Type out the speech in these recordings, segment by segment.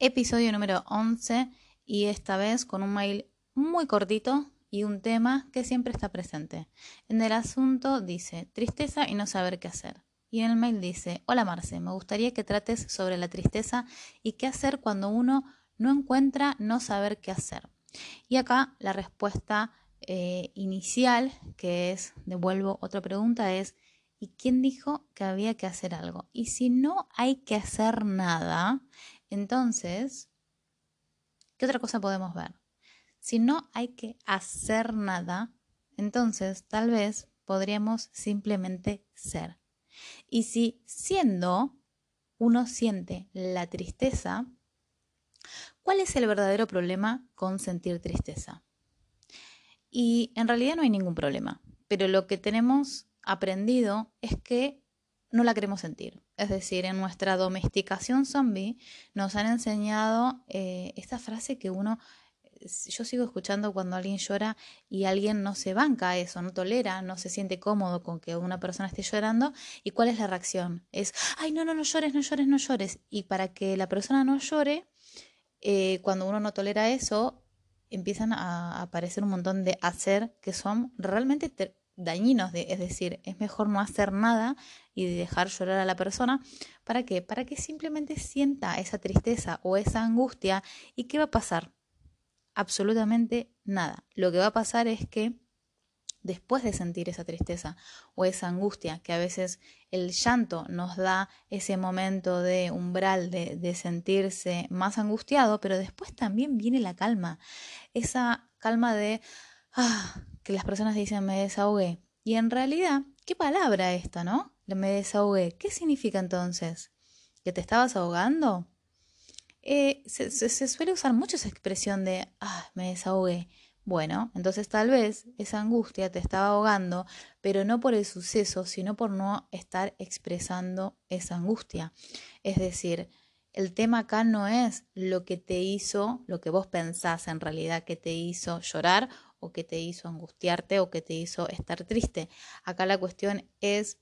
Episodio número 11 y esta vez con un mail muy cortito y un tema que siempre está presente. En el asunto dice tristeza y no saber qué hacer. Y en el mail dice, hola Marce, me gustaría que trates sobre la tristeza y qué hacer cuando uno no encuentra no saber qué hacer. Y acá la respuesta eh, inicial, que es, devuelvo otra pregunta, es, ¿y quién dijo que había que hacer algo? Y si no hay que hacer nada, entonces, ¿qué otra cosa podemos ver? Si no hay que hacer nada, entonces tal vez podríamos simplemente ser. Y si siendo uno siente la tristeza, ¿cuál es el verdadero problema con sentir tristeza? Y en realidad no hay ningún problema, pero lo que tenemos aprendido es que no la queremos sentir. Es decir, en nuestra domesticación zombie nos han enseñado eh, esta frase que uno, yo sigo escuchando cuando alguien llora y alguien no se banca eso, no tolera, no se siente cómodo con que una persona esté llorando. ¿Y cuál es la reacción? Es, ay, no, no, no llores, no llores, no llores. Y para que la persona no llore, eh, cuando uno no tolera eso, empiezan a aparecer un montón de hacer que son realmente dañinos, de, es decir, es mejor no hacer nada y dejar llorar a la persona. ¿Para qué? Para que simplemente sienta esa tristeza o esa angustia. ¿Y qué va a pasar? Absolutamente nada. Lo que va a pasar es que después de sentir esa tristeza o esa angustia, que a veces el llanto nos da ese momento de umbral de, de, sentirse más angustiado, pero después también viene la calma, esa calma de, ah, que las personas dicen me desahogué. Y en realidad, ¿qué palabra esta, no? Me desahogué. ¿Qué significa entonces? ¿Que te estabas ahogando? Eh, se, suele usar mucho esa expresión de, ah, me desahogué. Bueno, entonces tal vez esa angustia te estaba ahogando, pero no por el suceso, sino por no estar expresando esa angustia. Es decir, el tema acá no es lo que te hizo, lo que vos pensás en realidad que te hizo llorar o que te hizo angustiarte o que te hizo estar triste. Acá la cuestión es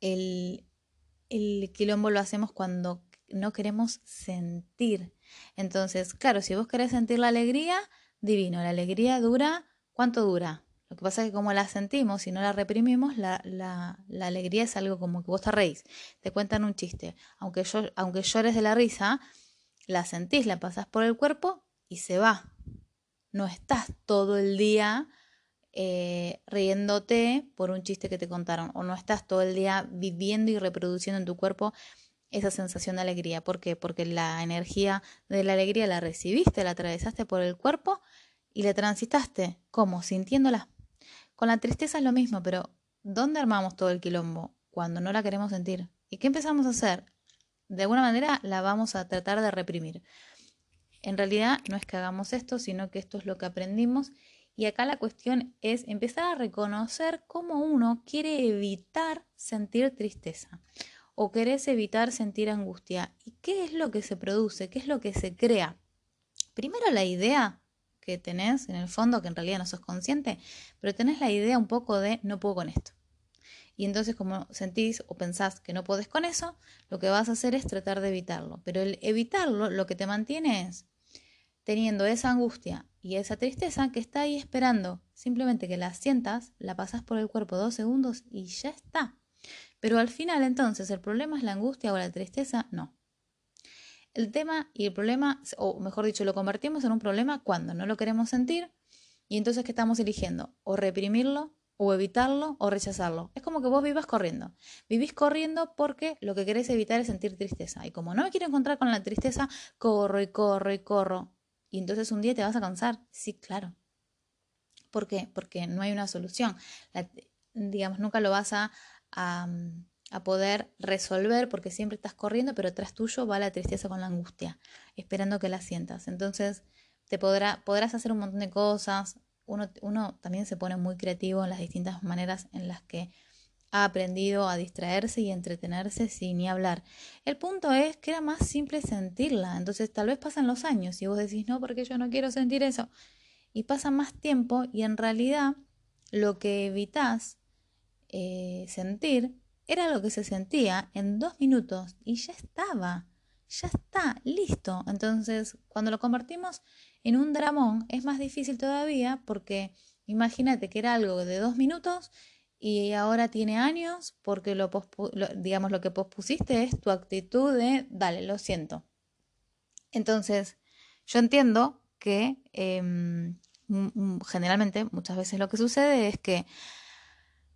el, el quilombo lo hacemos cuando no queremos sentir. Entonces, claro, si vos querés sentir la alegría, divino, la alegría dura, ¿cuánto dura? Lo que pasa es que como la sentimos y no la reprimimos, la, la, la, alegría es algo como que vos te reís, te cuentan un chiste. Aunque, yo, aunque llores de la risa, la sentís, la pasás por el cuerpo y se va no estás todo el día eh, riéndote por un chiste que te contaron o no estás todo el día viviendo y reproduciendo en tu cuerpo esa sensación de alegría. ¿Por qué? Porque la energía de la alegría la recibiste, la atravesaste por el cuerpo y la transitaste. ¿Cómo? Sintiéndola. Con la tristeza es lo mismo, pero ¿dónde armamos todo el quilombo? Cuando no la queremos sentir. ¿Y qué empezamos a hacer? De alguna manera la vamos a tratar de reprimir. En realidad no es que hagamos esto, sino que esto es lo que aprendimos. Y acá la cuestión es empezar a reconocer cómo uno quiere evitar sentir tristeza o querés evitar sentir angustia. ¿Y qué es lo que se produce? ¿Qué es lo que se crea? Primero la idea que tenés en el fondo, que en realidad no sos consciente, pero tenés la idea un poco de no puedo con esto. Y entonces como sentís o pensás que no podés con eso, lo que vas a hacer es tratar de evitarlo. Pero el evitarlo lo que te mantiene es teniendo esa angustia y esa tristeza que está ahí esperando. Simplemente que la sientas, la pasas por el cuerpo dos segundos y ya está. Pero al final entonces, ¿el problema es la angustia o la tristeza? No. El tema y el problema, o mejor dicho, lo convertimos en un problema cuando no lo queremos sentir y entonces ¿qué estamos eligiendo? O reprimirlo, o evitarlo, o rechazarlo. Es como que vos vivas corriendo. Vivís corriendo porque lo que querés evitar es sentir tristeza. Y como no me quiero encontrar con la tristeza, corro y corro y corro. Y entonces un día te vas a cansar. Sí, claro. ¿Por qué? Porque no hay una solución. digamos, nunca lo vas a, a, poder resolver porque siempre estás corriendo, pero tras tuyo va la tristeza con la angustia, esperando que la sientas. Entonces, te podrá, podrás hacer un montón de cosas. Uno, uno también se pone muy creativo en las distintas maneras en las que ha aprendido a distraerse y entretenerse sin ni hablar. El punto es que era más simple sentirla. Entonces tal vez pasan los años y vos decís, no, porque yo no quiero sentir eso. Y pasa más tiempo y en realidad lo que evitas eh, sentir era lo que se sentía en dos minutos y ya estaba. ya está, listo. Entonces, cuando lo convertimos en un dramón, es más difícil todavía porque imagínate que era algo de dos minutos y ahora tiene años porque lo, digamos lo que pospusiste es tu actitud de dale, lo siento. Entonces, yo entiendo que em, generalmente muchas veces lo que sucede es que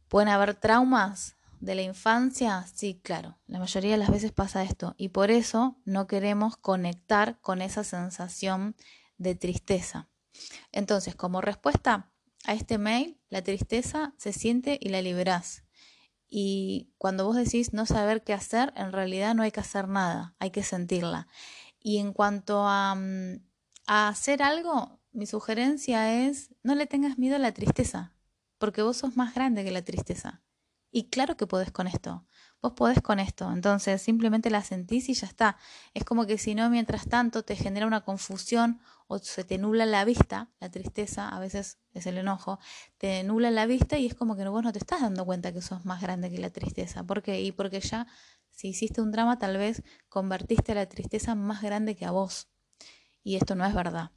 pueden haber traumas de la infancia, sí, claro, la mayoría de las veces pasa esto y por eso no queremos conectar con esa sensación de tristeza. Entonces, como respuesta a este mail, la tristeza se siente y la liberás. Y cuando vos decís no saber qué hacer, en realidad no hay que hacer nada, hay que sentirla. Y en cuanto a, mm, a hacer algo, mi sugerencia es no le tengas miedo a la tristeza, porque vos sos más grande que la tristeza. Y claro que podés con esto. Vos podés con esto. Entonces simplemente la sentís y ya está. Es como que si no, mientras tanto, te genera una confusión o se te nula la vista, la tristeza, a veces es el enojo, te nula la vista y es como que vos no te estás dando cuenta que sos más grande que la tristeza. ¿Por qué? Y porque ya, si hiciste un drama, tal vez convertiste a la tristeza más grande que a vos. Y esto no es verdad.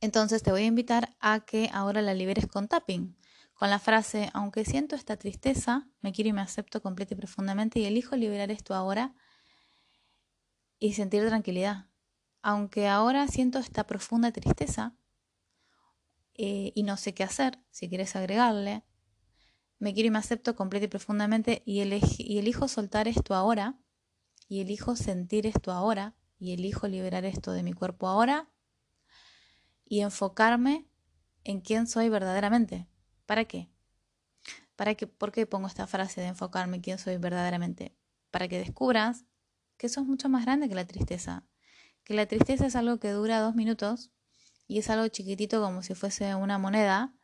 Entonces te voy a invitar a que ahora la liberes con tapping con la frase, aunque siento esta tristeza, me quiero y me acepto completa y profundamente y elijo liberar esto ahora y sentir tranquilidad. Aunque ahora siento esta profunda tristeza eh, y no sé qué hacer, si quieres agregarle, me quiero y me acepto completa y profundamente y, y elijo soltar esto ahora y elijo sentir esto ahora y elijo liberar esto de mi cuerpo ahora y enfocarme en quién soy verdaderamente ¿Para qué? ¿Para qué? ¿Por qué pongo esta frase de enfocarme en quién soy verdaderamente? Para que descubras que sos mucho más grande que la tristeza. Que la tristeza es algo que dura dos minutos y es algo chiquitito como si fuese una moneda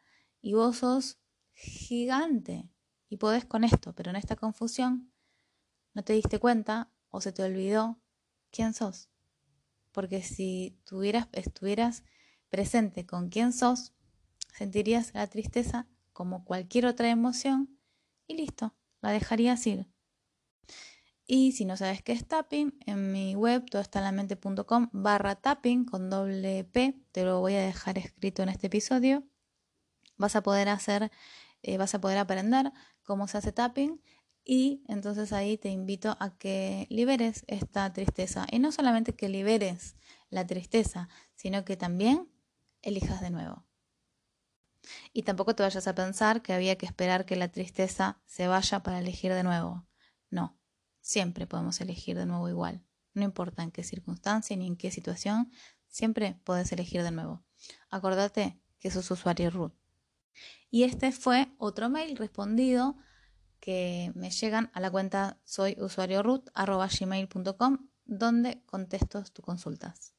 y vos sos gigante y podés con esto, pero en esta confusión no te diste cuenta o se te olvidó quién sos. Porque si tuvieras, estuvieras presente con quién sos, sentirías la tristeza como cualquier otra emoción y listo, la dejarías ir. Y si no sabes qué es tapping, en mi web todoestalamente.com barra tapping con doble P, te lo voy a dejar escrito en este episodio. Vas a poder hacer, eh, vas a poder aprender cómo se hace tapping y entonces ahí te invito a que liberes esta tristeza. Y no solamente que liberes la tristeza, sino que también elijas de nuevo. Y tampoco te vayas a pensar que había que esperar que la tristeza se vaya para elegir de nuevo. No, siempre podemos elegir de nuevo igual. No importa en qué circunstancia ni en qué situación, siempre puedes elegir de nuevo. Acordate que sos usuario root. Y este fue otro mail respondido que me llegan a la cuenta soy usuario root donde contesto tus consultas.